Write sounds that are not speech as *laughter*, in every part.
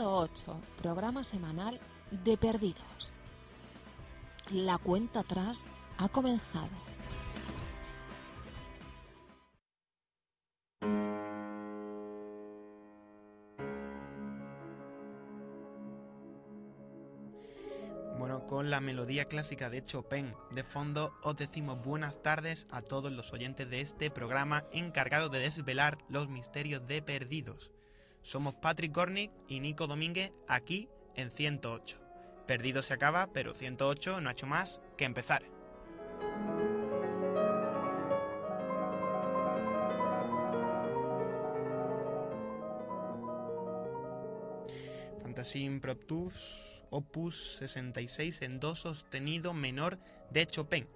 ...108, programa semanal de Perdidos. La cuenta atrás ha comenzado. Bueno, con la melodía clásica de Chopin de fondo, os decimos buenas tardes a todos los oyentes de este programa encargado de desvelar los misterios de Perdidos. Somos Patrick Gornick y Nico Domínguez aquí en 108. Perdido se acaba, pero 108 no ha hecho más que empezar. Fantasy Impromptus Opus 66 en do sostenido menor de Chopin.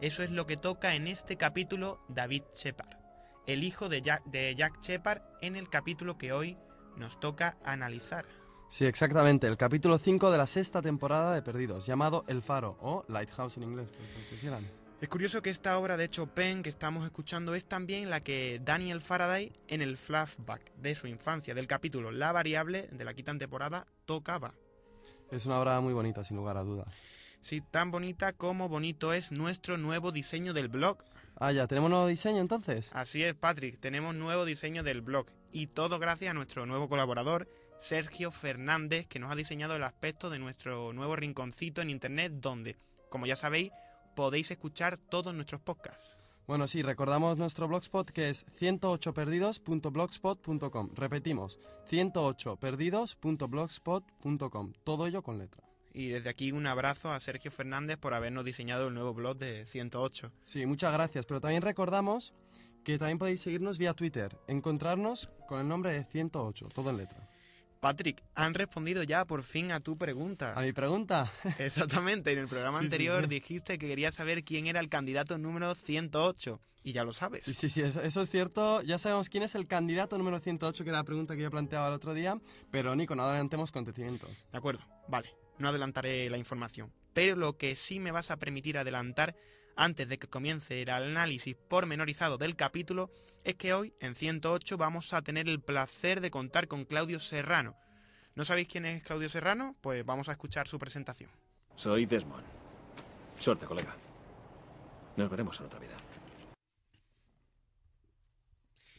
Eso es lo que toca en este capítulo David Shepard, el hijo de Jack, de Jack Shepard en el capítulo que hoy nos toca analizar. Sí, exactamente, el capítulo 5 de la sexta temporada de Perdidos, llamado El Faro, o Lighthouse en inglés, por lo que quieran. Es curioso que esta obra de Chopin que estamos escuchando es también la que Daniel Faraday en el flashback de su infancia del capítulo La variable de la quinta temporada tocaba. Es una obra muy bonita, sin lugar a dudas. Sí, tan bonita como bonito es nuestro nuevo diseño del blog. Ah, ya, ¿tenemos nuevo diseño entonces? Así es, Patrick, tenemos nuevo diseño del blog y todo gracias a nuestro nuevo colaborador, Sergio Fernández, que nos ha diseñado el aspecto de nuestro nuevo rinconcito en internet donde, como ya sabéis, podéis escuchar todos nuestros podcasts. Bueno, sí, recordamos nuestro blogspot que es 108perdidos.blogspot.com. Repetimos, 108perdidos.blogspot.com. Todo ello con letra. Y desde aquí un abrazo a Sergio Fernández por habernos diseñado el nuevo blog de 108. Sí, muchas gracias. Pero también recordamos que también podéis seguirnos vía Twitter, encontrarnos con el nombre de 108, todo en letra. Patrick, han respondido ya por fin a tu pregunta. ¿A mi pregunta? *laughs* Exactamente, en el programa Sí, sí, anterior sí. dijiste que querías saber quién era el candidato número 108 y ya lo sabes. Sí, sí, sí, eso, eso es cierto. Ya sabemos quién es el candidato número 108, que era la pregunta que yo planteaba el otro día. Pero, Nico, no adelantemos acontecimientos. De acuerdo, vale, no adelantaré la información. Pero lo que sí me vas a permitir adelantar antes de que comience el análisis pormenorizado del capítulo es que hoy, en 108, vamos a tener el placer de contar con Claudio Serrano. ¿No sabéis quién es Claudio Serrano? Pues vamos a escuchar su presentación. Soy Desmond. Suerte, colega. Nos veremos en otra vida.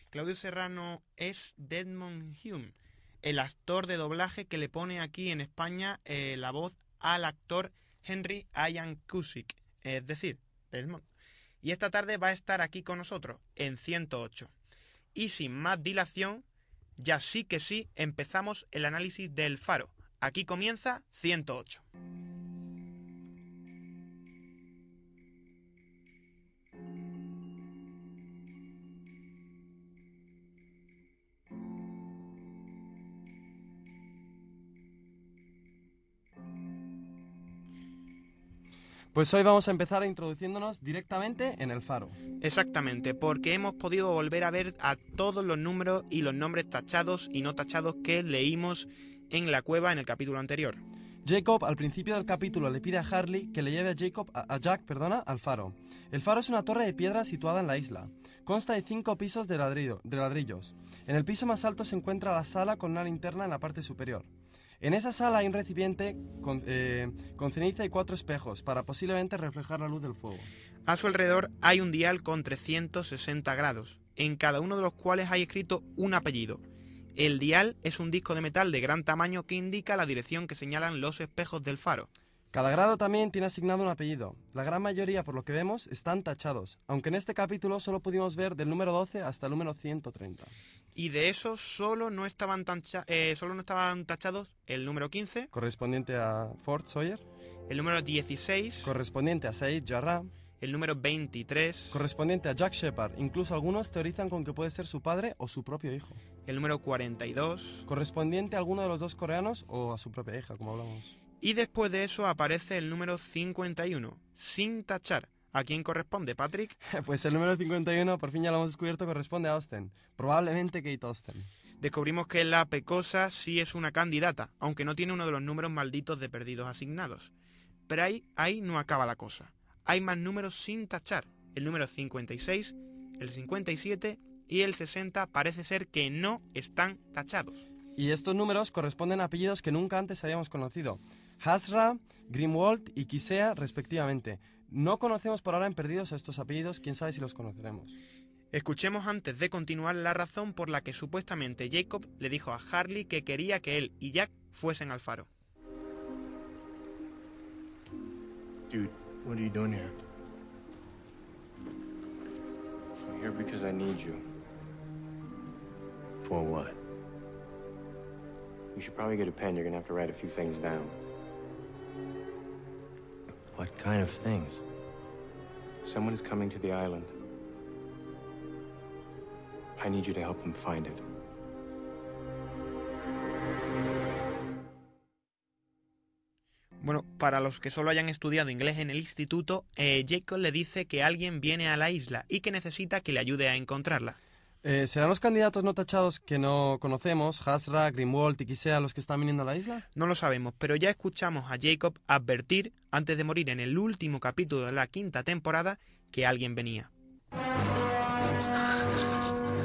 Claudio Serrano es Desmond Hume, el actor de doblaje que le pone aquí en España eh, la voz al actor Henry Ian Cusick, es decir, Y esta tarde va a estar aquí con nosotros, en 108. Y sin más dilación, ya sí que sí, empezamos el análisis del faro. Aquí comienza 108. Pues hoy vamos a empezar introduciéndonos directamente en el faro. Exactamente, porque hemos podido volver a ver a todos los números y los nombres tachados y no tachados que leímos en la cueva en el capítulo anterior. Jacob al principio del capítulo le pide a Harley que le lleve a Jacob a, Jack, perdona, al faro. El faro es una torre de piedra situada en la isla. Consta de cinco pisos de, ladrillo- de ladrillos. En el piso más alto se encuentra la sala con una linterna en la parte superior. En esa sala hay un recipiente con, eh, con ceniza y cuatro espejos para posiblemente reflejar la luz del fuego. A su alrededor hay un dial con 360 grados, en cada uno de los cuales hay escrito un apellido. El dial es un disco de metal de gran tamaño que indica la dirección que señalan los espejos del faro. Cada grado también tiene asignado un apellido. La gran mayoría, por lo que vemos, están tachados, aunque en este capítulo solo pudimos ver del número 12 hasta el número 130. Y de eso solo no estaban, tancha- eh, solo no estaban tachados el número 15, correspondiente a Fort Sawyer, el número 16, correspondiente a Said Jarrah, el número 23, correspondiente a Jack Shepard. Incluso algunos teorizan con que puede ser su padre o su propio hijo. el número 42. Correspondiente a alguno de los dos coreanos o a su propia hija, como hablamos. Y después de eso aparece el número 51, sin tachar. ¿A quién corresponde, Patrick? *laughs* Pues el número 51, por fin ya lo hemos descubierto, corresponde a Austen. Probablemente Kate Austen. Descubrimos que la Pecosa sí es una candidata, aunque no tiene uno de los números malditos de perdidos asignados. Pero ahí, ahí no acaba la cosa. Hay más números sin tachar. El número 56, el 57 y el 60 parece ser que no están tachados. Y estos números corresponden a apellidos que nunca antes habíamos conocido. Hasra, Grimwald y Kisea, respectivamente. No conocemos por ahora en perdidos a estos apellidos, quién sabe si los conoceremos. Escuchemos antes de continuar la razón por la que supuestamente Jacob le dijo a Harley que quería que él y Jack fuesen al faro. Dude, what are you doing here? I'm here because I need you. For what? You should probably get a pen. You're gonna have to write a few things down. What kind of things? Someone is coming to the island. I need you to help them find it. Bueno, para los que solo hayan estudiado inglés en el instituto, eh, Jacob le dice que alguien viene a la isla y que necesita que le ayude a encontrarla. Eh, ¿Serán los candidatos no tachados que no conocemos, Hasra, Grimwald y Kisea, los que están viniendo a la isla? No lo sabemos, pero ya escuchamos a Jacob advertir, antes de morir en el último capítulo de la quinta temporada, que alguien venía.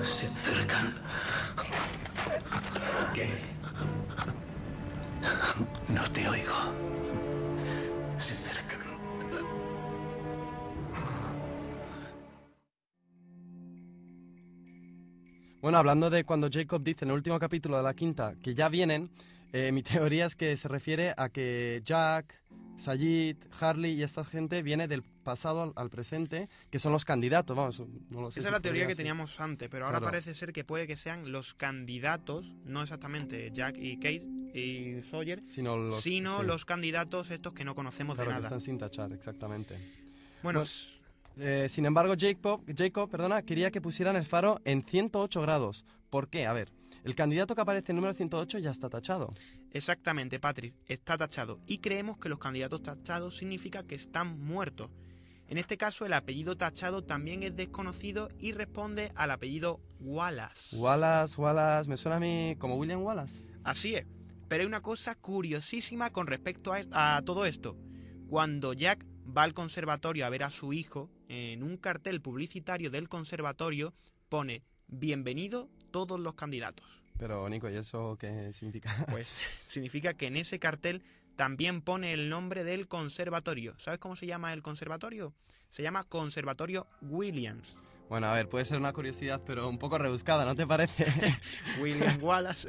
Se acercan. ¿Qué? No te oigo. Bueno, hablando de cuando Jacob dice en el último capítulo de la quinta que ya vienen, eh, mi *laughs* teoría es que se refiere a que Jack, Sayid, Harley y esta gente viene del pasado al, al presente, que son los candidatos, vamos, no lo sé. Esa si es la teoría que teníamos antes, pero ahora Claro. parece ser que puede que sean los candidatos, no exactamente Jack y Kate y Sawyer, Sino los, sino sí, los candidatos estos que no conocemos claro, de que nada. están sin tachar, exactamente. Bueno, Pues, Eh, sin embargo, Jacob, Jacob perdona, quería que pusieran el faro en 108 grados. ¿Por qué? A ver, el candidato que aparece en número 108 ya está tachado. Exactamente, Patrick, está tachado. Y creemos que los candidatos tachados significa que están muertos. En este caso, el apellido tachado también es desconocido y responde al apellido Wallace. Wallace, Wallace, me suena a mí como William Wallace. Así es. Pero hay una cosa curiosísima con respecto a, a todo esto. Cuando Jack va al conservatorio a ver a su hijo, en un cartel publicitario del conservatorio pone Bienvenido todos los candidatos. Pero, Nico, ¿y eso qué significa? *laughs* Pues significa que en ese cartel también pone el nombre del conservatorio. ¿Sabes cómo se llama el conservatorio? Se llama Conservatorio Williams. Bueno, a ver, puede ser una curiosidad, pero un poco rebuscada, ¿no te parece? *laughs* William Wallace.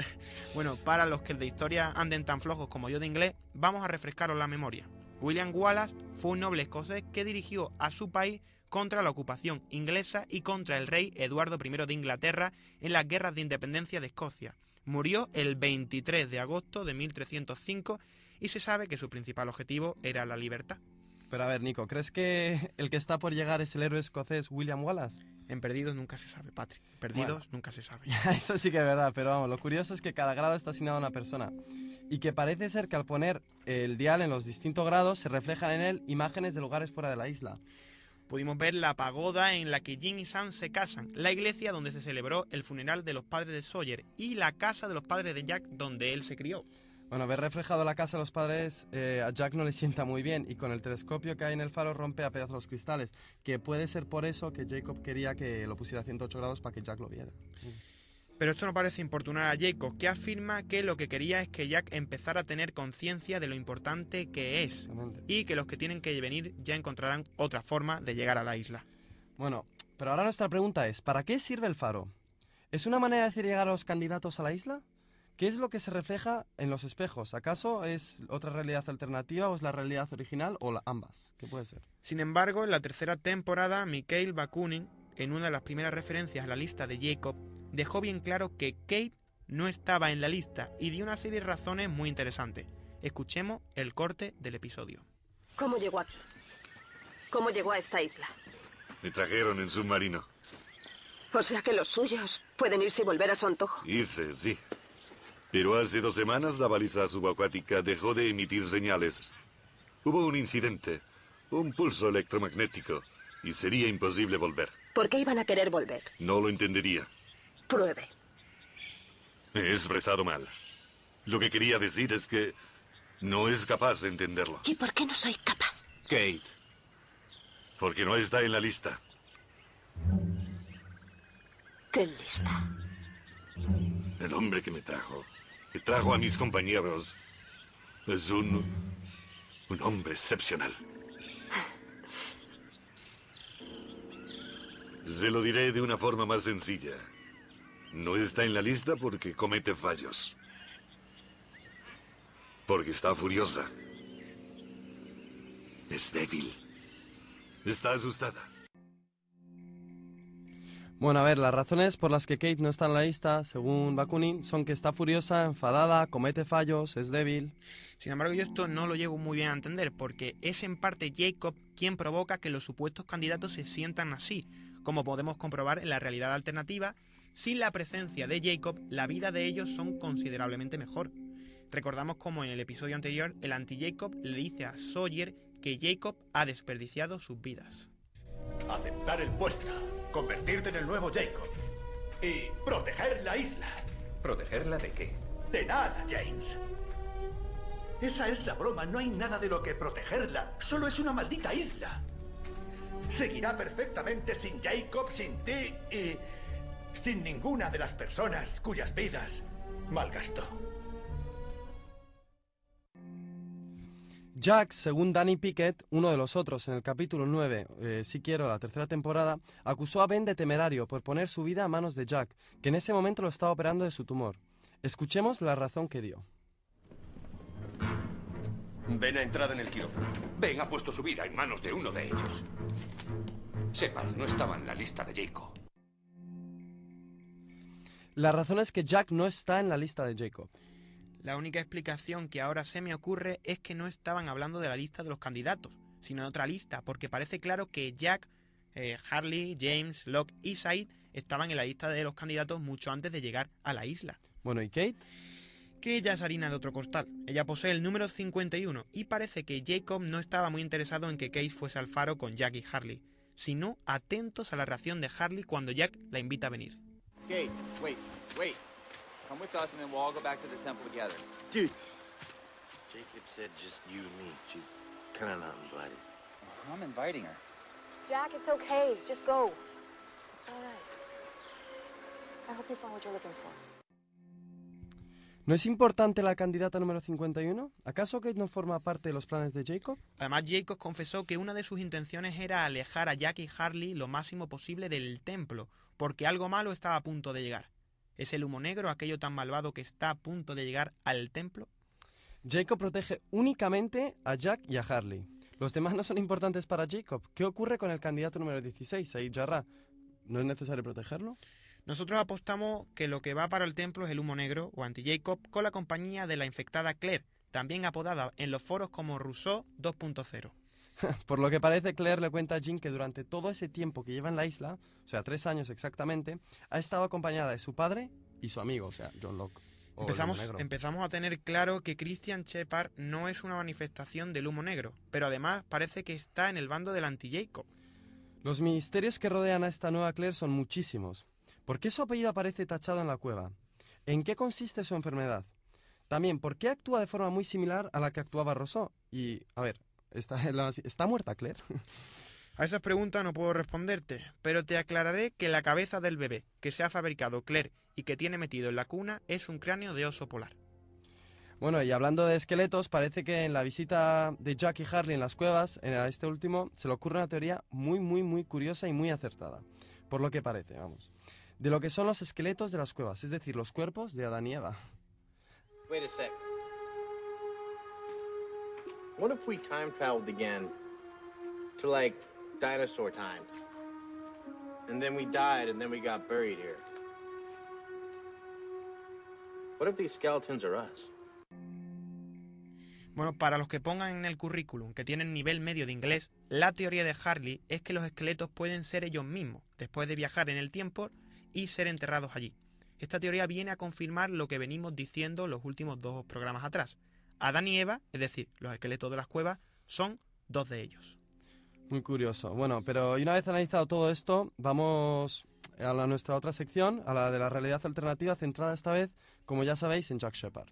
Bueno, para los que de historia anden tan flojos como yo de inglés, vamos a refrescaros la memoria. William Wallace fue un noble escocés que dirigió a su país contra la ocupación inglesa y contra el rey Eduardo I de Inglaterra en las guerras de independencia de Escocia. Murió el 23 de agosto de 1305 y se sabe que su principal objetivo era la libertad. pero a ver, Nico, ¿crees que el que está por llegar es el héroe escocés William Wallace? En Perdidos nunca se sabe, Patrick. Perdidos nunca se sabe. *laughs* Eso sí que es verdad, pero vamos, lo curioso es que cada grado está asignado a una persona. Y que parece ser que al poner el dial en los distintos grados se reflejan en él imágenes de lugares fuera de la isla. Pudimos ver la pagoda en la que Jin y Sam se casan, la iglesia donde se celebró el funeral de los padres de Sawyer y la casa de los padres de Jack donde él se crió. Bueno, ver reflejado la casa de los padres eh, a Jack no le sienta muy bien y con el telescopio que hay en el faro rompe a pedazos los cristales, que puede ser por eso que Jacob quería que lo pusiera a 108 grados para que Jack lo viera. Pero esto no parece importunar a Jacob, que afirma que lo que quería es que Jack empezara a tener conciencia de lo importante que es y que los que tienen que venir ya encontrarán otra forma de llegar a la isla. Bueno, pero ahora nuestra pregunta es, ¿para qué sirve el faro? ¿Es una manera de hacer llegar a los candidatos a la isla? ¿Qué es lo que se refleja en los espejos? ¿Acaso es otra realidad alternativa o es la realidad original o la- ambas? ¿Qué puede ser? Sin embargo, en la tercera temporada, Mikhail Bakunin, en una de las primeras referencias a la lista de Jacob, dejó bien claro que Kate no estaba en la lista y dio una serie de razones muy interesantes. Escuchemos el corte del episodio. ¿Cómo llegó aquí? ¿Cómo llegó a esta isla? Me trajeron en submarino. O sea que los suyos pueden irse y volver a su antojo. Irse, sí. Pero hace dos semanas la baliza subacuática dejó de emitir señales. Hubo un incidente, un pulso electromagnético, y sería imposible volver. ¿Por qué iban a querer volver? No lo entendería. Pruebe. Me he expresado mal. Lo que quería decir es que no es capaz de entenderlo. ¿Y por qué no soy capaz? Kate. Porque no está en la lista. ¿Qué lista? El hombre que me trajo, que trajo a mis compañeros, es un... un hombre excepcional. *laughs* Se lo diré de una forma más sencilla. No está en la lista porque comete fallos. Porque está furiosa. Es débil. Está asustada. Bueno, a ver, las razones por las que Kate no está en la lista, según Bakunin, son que está furiosa, enfadada, comete fallos, es débil. Sin embargo, yo esto no lo llevo muy bien a entender, porque es en parte Jacob quien provoca que los supuestos candidatos se sientan así, como podemos comprobar en la realidad alternativa. Sin la presencia de Jacob, la vida de ellos son considerablemente mejor. Recordamos como en el episodio anterior, el anti-Jacob le dice a Sawyer que Jacob ha desperdiciado sus vidas. Aceptar el puesto, convertirte en el nuevo Jacob y proteger la isla. ¿Protegerla de qué? De nada, James. Esa es la broma, no hay nada de lo que protegerla, solo es una maldita isla. Seguirá perfectamente sin Jacob, sin ti y sin ninguna de las personas cuyas vidas malgastó. Jack, según Danny Pickett, uno de los otros en el capítulo 9, eh, si quiero, la tercera temporada, acusó a Ben de temerario por poner su vida a manos de Jack, que en ese momento lo estaba operando de su tumor. Escuchemos la razón que dio. Ben ha entrado en el quirófano. Ben ha puesto su vida en manos de uno de ellos. Sepan, no estaba en la lista de Jacob. La razón es que Jack no está en la lista de Jacob. La única explicación que ahora se me ocurre es que no estaban hablando de la lista de los candidatos, sino de otra lista, porque parece claro que Jack, eh, Harley, James, Locke y Said estaban en la lista de los candidatos mucho antes de llegar a la isla. Bueno, ¿y Kate? Que ella es harina de otro costal. Ella posee el número 51 y parece que Jacob no estaba muy interesado en que Kate fuese al faro con Jack y Harley, sino atentos a la reacción de Harley cuando Jack la invita a venir. Kate, wait, wait. Come with us and then we'll all go back to the temple together. Dude. Jacob said just you and me. She's kind of not invited. I'm inviting her. Jack, it's okay. Just go. It's all right. I hope you found what you're looking for. ¿No es importante la candidata número 51? ¿Acaso Kate no forma parte de los planes de Jacob? Además, Jacob confesó que una de sus intenciones era alejar a Jack y Harley lo máximo posible del templo, porque algo malo estaba a punto de llegar. ¿Es el humo negro aquello tan malvado que está a punto de llegar al templo? Jacob protege únicamente a Jack y a Harley. Los demás no son importantes para Jacob. ¿Qué ocurre con el candidato número 16, Said Jarrah? ¿No es necesario protegerlo? Nosotros apostamos que lo que va para el templo es el humo negro o anti-Jacob con la compañía de la infectada Claire, también apodada en los foros como Rousseau 2.0. *laughs* Por lo que parece, Claire le cuenta a Jean que durante todo ese tiempo que lleva en la isla, o sea, tres años exactamente, ha estado acompañada de su padre y su amigo, o sea, John Locke. Empezamos, empezamos a tener claro que Christian Shepard no es una manifestación del humo negro, pero además parece que está en el bando del anti-Jacob. Los misterios que rodean a esta nueva Claire son muchísimos. ¿Por qué su apellido aparece tachado en la cueva? ¿En qué consiste su enfermedad? También, ¿por qué actúa de forma muy similar a la que actuaba Rousseau? Y, a ver, ¿está, *laughs* ¿está muerta Claire? A esas preguntas no puedo responderte, pero te aclararé que la cabeza del bebé que se ha fabricado Claire y que tiene metido en la cuna es un cráneo de oso polar. Bueno, y hablando de esqueletos, parece que en la visita de Jack y Harley en las cuevas, a este último, se le ocurre una teoría muy, muy, muy curiosa y muy acertada. Por lo que parece, vamos. De lo que son los esqueletos de las cuevas, es decir, los cuerpos de Adán y Eva. Wait a sec. What if we time traveled again to like dinosaur times? And then we died and then we got buried here. What if these skeletons are us? Bueno, para los que pongan en el currículum que tienen nivel medio de inglés, la teoría de Harley es que los esqueletos pueden ser ellos mismos, después de viajar en el tiempo y ser enterrados allí. Esta teoría viene a confirmar lo que venimos diciendo los últimos dos programas atrás. Adán y Eva, es decir, los esqueletos de las cuevas, son dos de ellos. Muy curioso. Bueno, pero una vez analizado todo esto, vamos a la, nuestra otra sección, a la de la realidad alternativa, centrada esta vez, como ya sabéis, en Jack Shepard.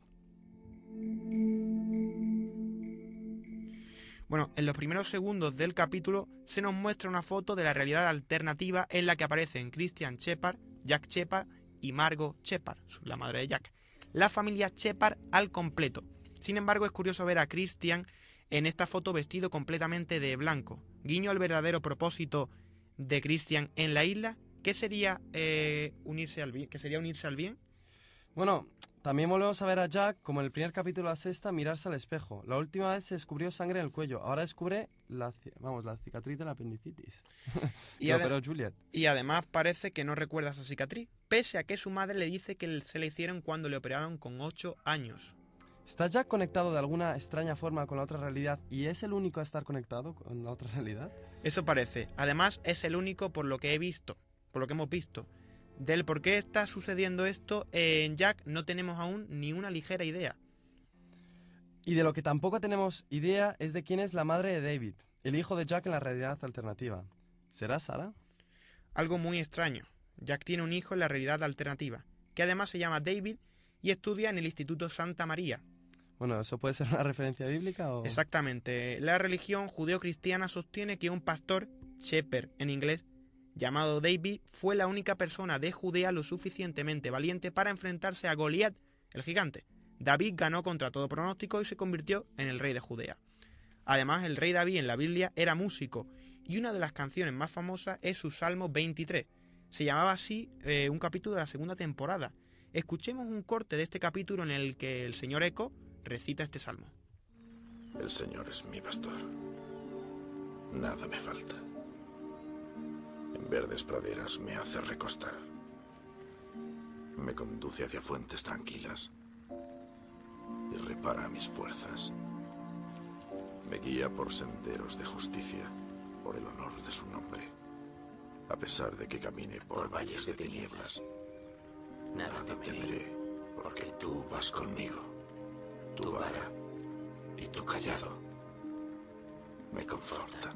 Bueno, en los primeros segundos del capítulo se nos muestra una foto de la realidad alternativa en la que aparecen Christian Shepard, Jack Shepard y Margot Shepard, la madre de Jack. La familia Shepard al completo. Sin embargo, es curioso ver a Christian en esta foto vestido completamente de blanco. Guiño al verdadero propósito de Christian en la isla, ¿qué sería eh, unirse al bien? ¿Qué sería unirse al bien? Bueno, también volvemos a ver a Jack, como en el primer capítulo de la sexta, mirarse al espejo. La última vez se descubrió sangre en el cuello, ahora descubre la, vamos, la cicatriz de la apendicitis. *laughs* y, Juliet. y además parece que no recuerda esa cicatriz, pese a que su madre le dice que se le hicieron cuando le operaron con 8 años. ¿Está Jack conectado de alguna extraña forma con la otra realidad y es el único a estar conectado con la otra realidad? Eso parece. Además, es el único por lo que he visto, por lo que hemos visto. Del por qué está sucediendo esto en Jack no tenemos aún ni una ligera idea. Y de lo que tampoco tenemos idea es de quién es la madre de David, el hijo de Jack en la realidad alternativa. ¿Será Sara? Algo muy extraño. Jack tiene un hijo en la realidad alternativa, que además se llama David y estudia en el Instituto Santa María. Bueno, ¿eso puede ser una *laughs* referencia bíblica o...? Exactamente. La religión judeo-cristiana sostiene que un pastor, shepherd en inglés, llamado David, fue la única persona de Judea lo suficientemente valiente para enfrentarse a Goliat, el gigante. David ganó contra todo pronóstico y se convirtió en el rey de Judea. Además, el rey David en la Biblia era músico y una de las canciones más famosas es su Salmo 23. Se llamaba así eh, un capítulo de la segunda temporada. Escuchemos un corte de este capítulo en el que el señor Eco recita este salmo. El Señor es mi pastor. Nada me falta. En verdes praderas me hace recostar. Me conduce hacia fuentes tranquilas y repara mis fuerzas. Me guía por senderos de justicia, por el honor de su nombre. A pesar de que camine por, valles de tinieblas, nada temeré, porque tú vas conmigo. Tu vara y tu callado me confortan.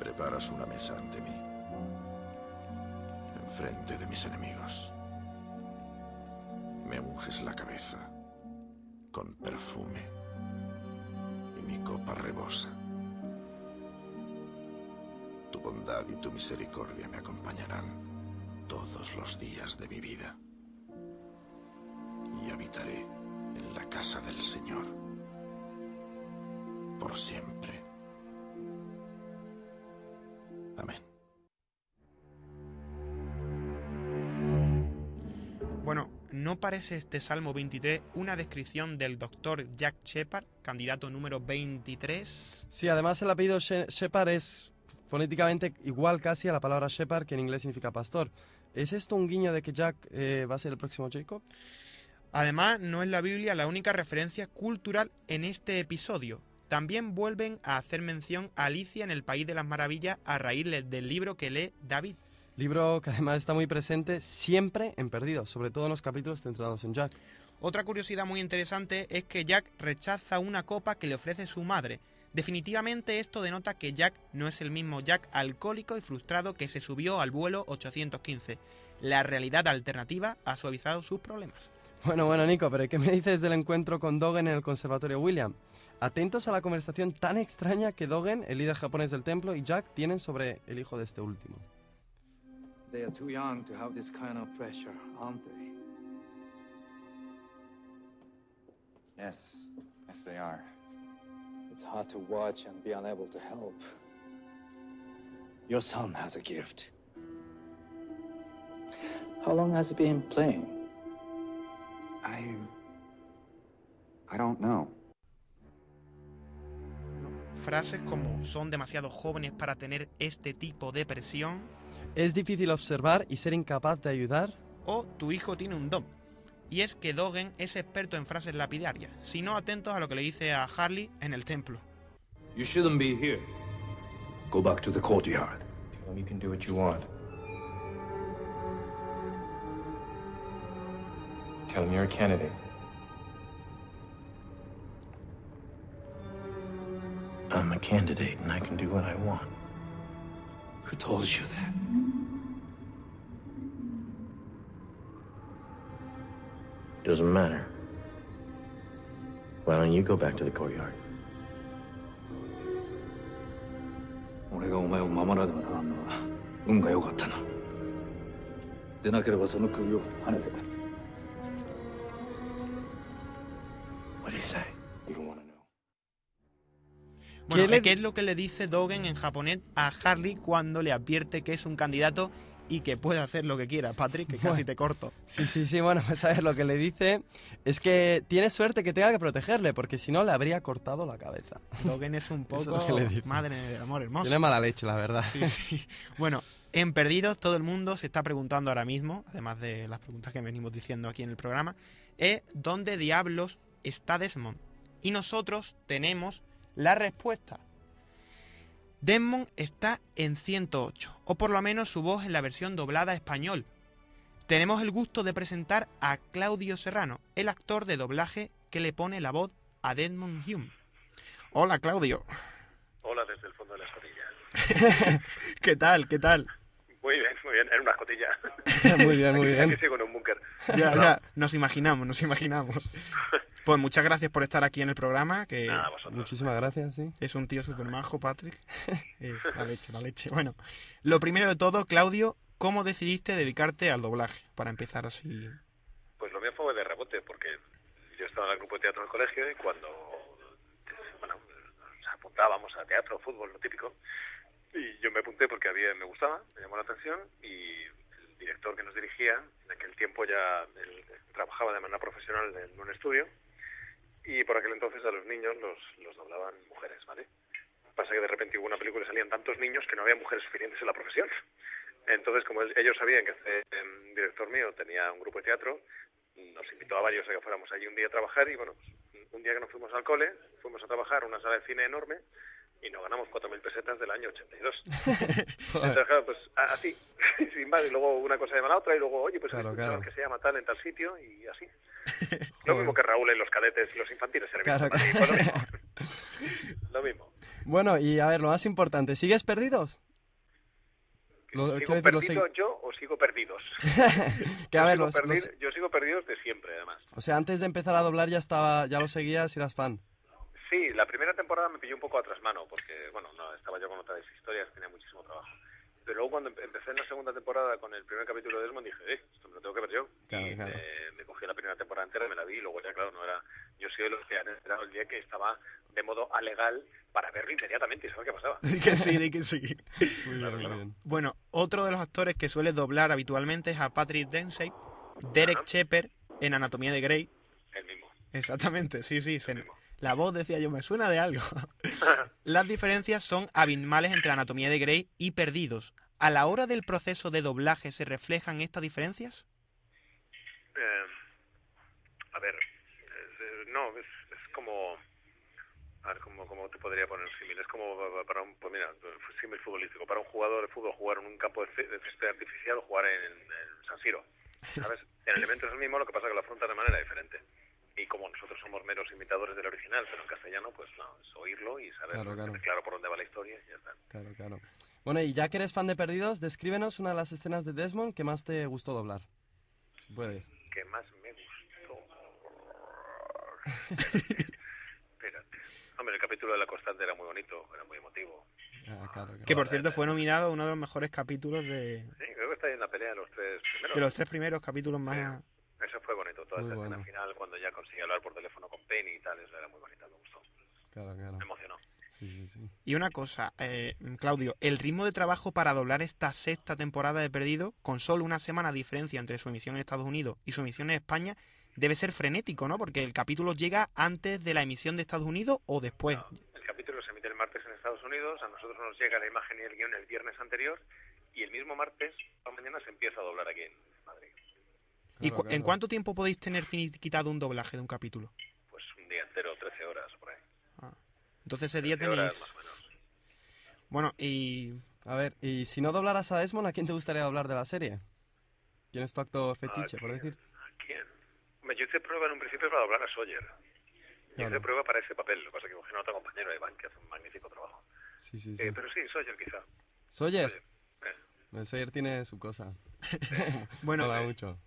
Preparas una mesa ante mí, enfrente de mis enemigos. Me unges la cabeza con perfume y mi copa rebosa. Tu bondad y tu misericordia me acompañarán todos los días de mi vida. Y habitaré en la casa del Señor por siempre. Amén. Bueno, ¿no parece este Salmo 23 una descripción del doctor Jack Shepard, candidato número 23? Sí, además el apellido She- Shepard es fonéticamente igual casi a la palabra Shepard, que en inglés significa pastor. ¿Es esto un guiño de que Jack eh, va a ser el próximo Jacob? Además, no es la Biblia la única referencia cultural en este episodio. También vuelven a hacer mención a Alicia en el País de las Maravillas a raíz del libro que lee David. Libro que además está muy presente siempre en Perdidos, sobre todo en los capítulos centrados en Jack. Otra curiosidad muy interesante es que Jack rechaza una copa que le ofrece su madre. Definitivamente esto denota que Jack no es el mismo Jack alcohólico y frustrado que se subió al vuelo 815. La realidad alternativa ha suavizado sus problemas. Bueno, bueno, Nico, pero ¿qué me dices del encuentro con Dogen en el Conservatorio William? Atentos a la conversación tan extraña que Dogen, el líder japonés del templo, y Jack tienen sobre el hijo de este último. They are too young to have this kind of pressure, aren't they? Yes, yes, they are. It's hard to watch and be unable to help. Your son has a gift. How long has he been playing? I. I don't know. Frases como son demasiado jóvenes para tener este tipo de presión. Es difícil observar y ser incapaz de ayudar. O tu hijo tiene un don. Y es que Dogen es experto en frases lapidarias, si no atentos a lo que le dice a Harley en el templo. You shouldn't be here. Go back to the courtyard. Tell him you can do what you want. Tell him you're a candidate. I'm a candidate and I can do what I want. Who told you that? Doesn't matter. Why don't you go back to the courtyard? 俺がお前を守らねばならんのは運が良かったな。でなければその首を跳ねて。 Bueno, ¿Qué le- ¿qué es lo que le dice Dogen en japonés a Harley cuando le advierte que es un candidato y que puede hacer lo que quiera? Patrick, que casi te corto. Sí, sí, sí, bueno, pues a ver, lo que le dice es que tiene suerte que tenga que protegerle, porque si no le habría cortado la cabeza. Dogen es un *laughs* Eso es poco... lo que le dice. Madre del amor hermoso. Tiene mala leche, la verdad. Sí, sí. Bueno, en Perdidos todo el mundo se está preguntando ahora mismo, además de las preguntas que venimos diciendo aquí en el programa, es ¿dónde diablos está Desmond? Y nosotros tenemos la respuesta. Desmond está en 108, o por lo menos su voz en la versión doblada a español. Tenemos el gusto de presentar a Claudio Serrano, el actor de doblaje que le pone la voz a Desmond Hume. Hola Claudio. Hola desde el fondo de la escotilla. *laughs* ¿Qué tal? ¿Qué tal? *laughs* Muy bien, muy bien, en una escotilla. Muy bien, muy bien. Aquí sigo en un búnker. Ya, No, ya, nos imaginamos, nos imaginamos. *laughs* Pues muchas gracias por estar aquí en el programa, que Nada, vosotros. Muchísimas gracias, sí. es un tío súper majo, Patrick. *laughs* Es la leche, la leche. Bueno, lo primero de todo, Claudio, ¿cómo decidiste dedicarte al doblaje? Para empezar así. Pues lo mío fue de rebote, porque yo estaba en el grupo de teatro del colegio y cuando bueno, nos apuntábamos a teatro, fútbol, lo típico, y yo me apunté porque había, me gustaba, me llamó la atención y el director que nos dirigía, en aquel tiempo ya él trabajaba de manera profesional en un estudio y por aquel entonces a los niños los, los doblaban mujeres, ¿vale? Pasa que de repente hubo una película y salían tantos niños que no había mujeres suficientes en la profesión. Entonces, como ellos sabían que este em, director mío tenía un grupo de teatro, nos invitó a varios a que fuéramos allí un día a trabajar y bueno, pues, un día que nos fuimos al cole, fuimos a trabajar a una sala de cine enorme y nos ganamos 4.000 pesetas del año 82. *laughs* Entonces, claro, pues así, *laughs* sin más, y luego una cosa llama a la otra y luego, oye, pues Claro, claro. que se llama tal en tal sitio y así. *laughs* Lo mismo que Raúl en los cadetes y los infantiles. Claro, pues lo mismo. Lo mismo. Bueno, y a ver, lo más importante, ¿sigues perdidos? Lo- ¿Sigo quiero decir, lo perdido yo o sigo perdidos? que a yo, ver, sigo los- perdido- los- yo sigo perdidos de siempre, además. o sea, antes de empezar a doblar ya estaba, ya lo seguías y eras fan. Sí, la primera temporada me pilló un poco a trasmano, porque, bueno, no, estaba yo con otras historias, tenía muchísimo trabajo. Pero luego cuando empe- empecé en la segunda temporada con el primer capítulo de Desmond dije, eh, esto me lo tengo que ver yo. Claro, y claro. Me, me cogí la primera temporada entera, me la vi y luego ya, claro, no era... Yo soy de los que han esperado el día que estaba de modo alegal para verlo inmediatamente y saber qué pasaba. *laughs* Que sí, que sí. *laughs* Muy bien, muy bien. Bueno, otro de los actores que suele doblar habitualmente es a Patrick Dempsey, Derek Shepard en Anatomía de Grey. El mismo. Exactamente, sí, sí. se- la voz decía yo, me suena de algo. *laughs* Las diferencias son abismales entre Anatomía de Grey y Perdidos. ¿A la hora del proceso de doblaje se reflejan estas diferencias? Eh, a ver, eh, no, es, es como... A ver, ¿cómo, ¿cómo te podría poner símil? Es como pa- para un, pues mira, símil futbolístico. Para un jugador de fútbol jugar en un campo de cé- de césped artificial o jugar en, en San Siro. ¿Sabes? *laughs* El elemento es el mismo, lo que pasa es que lo afronta de manera diferente. Y como nosotros somos meros imitadores del original, pero en castellano, pues no, es oírlo y saber Claro, claro. claro por dónde va la historia y ya está. Claro, claro. Bueno, y ya que eres fan de Perdidos, descríbenos una de las escenas de Desmond que más te gustó doblar. Si puedes. que más me gustó. *laughs* Espérate. Hombre, el capítulo de la constante era muy bonito, era muy emotivo. Ah, claro, claro. Que por cierto fue nominado a uno de los mejores capítulos de, Sí, creo que está ahí en la pelea de los tres primeros. de los tres primeros capítulos más... Eso fue bonito, toda Muy esa escena bueno. final cuando ya conseguí hablar por teléfono con Penny y tal, eso era muy bonito, me gustó. Claro, claro. Me emocionó. Sí, sí, sí. Y una cosa, eh, Claudio, el ritmo de trabajo para doblar esta sexta temporada de Perdido, con solo una semana de diferencia entre su emisión en Estados Unidos y su emisión en España, debe ser frenético, ¿no? Porque el capítulo llega antes de la emisión de Estados Unidos o después. El capítulo se emite el martes en Estados Unidos, a nosotros nos llega la imagen y el guion el viernes anterior y el mismo martes por la mañana se empieza a doblar aquí en Madrid. ¿Y cu- en cuánto tiempo podéis tener finiquitado un doblaje de un capítulo? Pues un día entero, 13 horas por ahí. Entonces ese día 13 horas tenéis... más o menos. Bueno, y... A ver, y si no doblaras a Desmond, ¿a quién te gustaría hablar de la serie? ¿Quién es tu actor fetiche, por decir? ¿A quién? Yo hice prueba en un principio para doblar a Sawyer. Yo Claro. hice prueba para ese papel, lo que pasa es que cogí a otro compañero, Iván, que hace un magnífico trabajo. Sí, sí, sí. Eh, pero sí, Sawyer quizá. Sawyer. Eh, Sawyer tiene su cosa. *laughs* *laughs* Bueno, eh, mucho.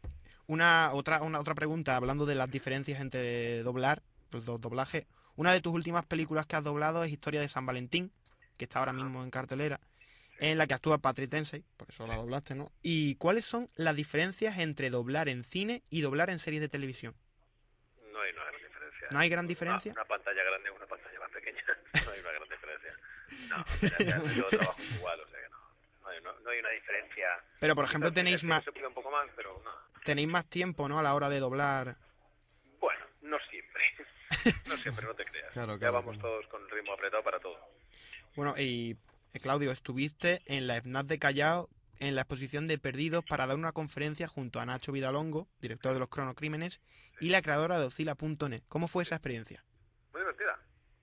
Una otra, una otra pregunta, hablando de las diferencias entre doblar, pues, do- doblaje. Una de tus últimas películas que has doblado es Historia de San Valentín, que está ahora mismo en cartelera, en la que actúa Patrick Dempsey, por eso la doblaste, ¿no? ¿Y cuáles son las diferencias entre doblar en cine y doblar en series de televisión? No hay una gran diferencia. ¿No hay gran diferencia? Una, una pantalla grande una pantalla más pequeña. *laughs* No hay una gran diferencia. No, yo trabajo igual, o sea que no. No hay, una diferencia. Pero, por ejemplo, tenéis más- Se cuida un poco más, pero no. Tenéis más tiempo, ¿no? A la hora de doblar. Bueno, no siempre. *laughs* No siempre, no te creas. Claro, ya claro, vamos todos con el ritmo apretado para todo. Bueno, y eh, Claudio, estuviste en la FNAC de Callao en la exposición de Perdidos para dar una conferencia junto a Nacho Vidalongo, director de los Cronocrímenes, y la creadora de Ocila.net. ¿Cómo fue esa experiencia?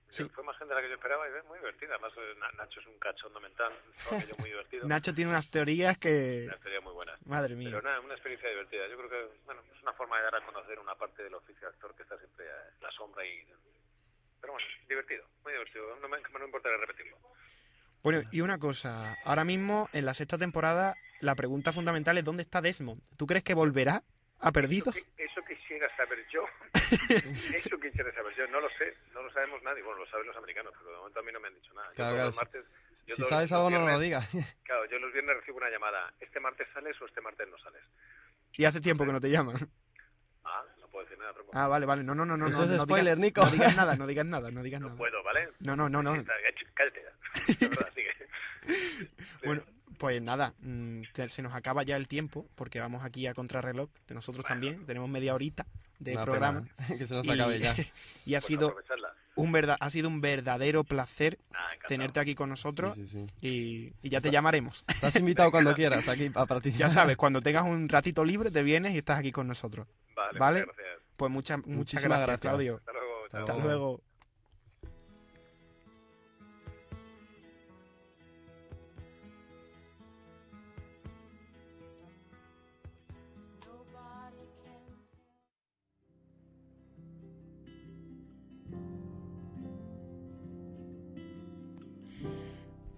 Sí. Fue más gente de la que yo esperaba y ves, muy divertida. Además, eh, Na- Nacho es un cachondo mental, *laughs* muy divertido. Nacho tiene unas teorías que... Una muy. Madre mía. Pero nada, una experiencia divertida. Yo creo que, bueno, es una forma de dar a conocer una parte del oficio de actor que está siempre eh, en la sombra y... Pero bueno, divertido, muy divertido. No me, no me importaría repetirlo. Bueno, y una cosa, ahora mismo en la sexta temporada la pregunta fundamental es ¿dónde está Desmond? ¿Tú crees que volverá a Perdidos? Eso quisiera saber yo. *laughs* Eso quisiera saber yo. No lo sé, no lo sabemos nadie. Bueno, lo saben los americanos, pero de momento a mí no me han dicho nada. Yo Claro, todos claro, los si- martes... yo Si todos sabes los algo, no nos lo viernes- digas. *laughs* Claro, yo los viernes recibo una llamada. ¿Este martes sales o este martes no sales? Y hace tiempo que no te llaman. Ah, no puedo decir nada, tronco. Ah, vale, vale. No, no, no, no. Eso no, es no spoiler, digas, Nico. *laughs* No digas nada, no digas nada, no digas nada. Puedo, ¿vale? No, no, no, no. Cállate ya. De verdad, sigue. Bueno, pues nada, mm, se nos acaba ya el tiempo porque vamos aquí a contrarreloj de nosotros también. Tenemos media horita de Una programa. pena, *laughs* que se nos acabe ya. *laughs* y ha sido un verda- ha sido un verdadero placer Ah, tenerte aquí con nosotros Sí, sí, sí. y, y ya te llamaremos. Estás invitado cuando *laughs* quieras aquí a participar. ya sabes, cuando tengas un ratito libre te vienes y estás aquí con nosotros. Vale, muchas gracias. Pues muchas muchas Muchísimas gracias, gracias. Claudio. Hasta luego. Hasta Hasta luego.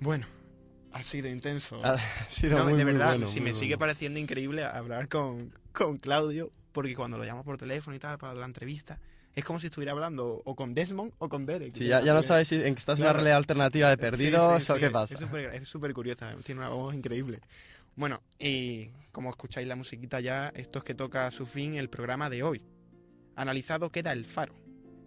Bueno, ha sido intenso. Ha sido No, muy, de muy verdad, bueno, muy me sigue pareciendo increíble hablar con, con Claudio, porque cuando lo llamo por teléfono y tal para la entrevista, es como si estuviera hablando o con Desmond o con Derek. Sí, ya, ya no sabes si en que estás en una Claro. realidad alternativa de Sí, perdidos sí, o sí, qué es- pasa. Es súper es súper curiosa, tiene una voz increíble. Bueno, y como escucháis la musiquita ya, esto es que toca a su fin el programa de hoy. Analizado queda el faro.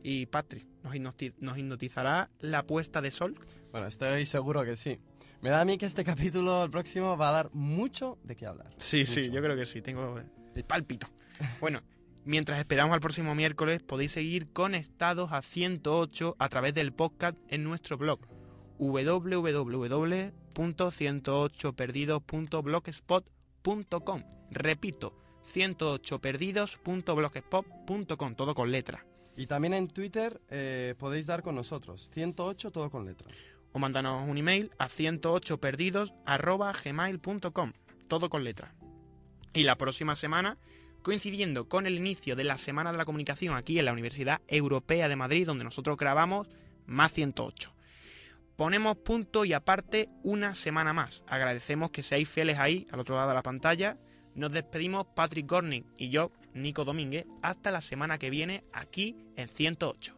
Y Patrick, ¿nos, nos hipnotizará la puesta de sol? Bueno, estoy seguro que sí. Me da a mí que este *laughs* capítulo, el próximo, va a dar mucho de qué hablar. Sí, sí, yo creo que sí, tengo el pálpito. Bueno, mientras esperamos al próximo miércoles, podéis seguir conectados a 108 a través del podcast en nuestro blog www.108perdidos.blogspot.com. Repito, 108perdidos.blogspot.com, todo con letra. Y también en Twitter eh, podéis dar con nosotros. 108 todo con letra. O mandanos un email a 108perdidos.gmail.com, todo con letra. Y la próxima semana, coincidiendo con el inicio de la Semana de la Comunicación aquí en la Universidad Europea de Madrid, donde nosotros grabamos, más 108. Ponemos punto y aparte una semana más. Agradecemos que seáis fieles ahí, al otro lado de la pantalla. Nos despedimos Patrick Gorning y yo, Nico Domínguez, hasta la semana que viene aquí en 108.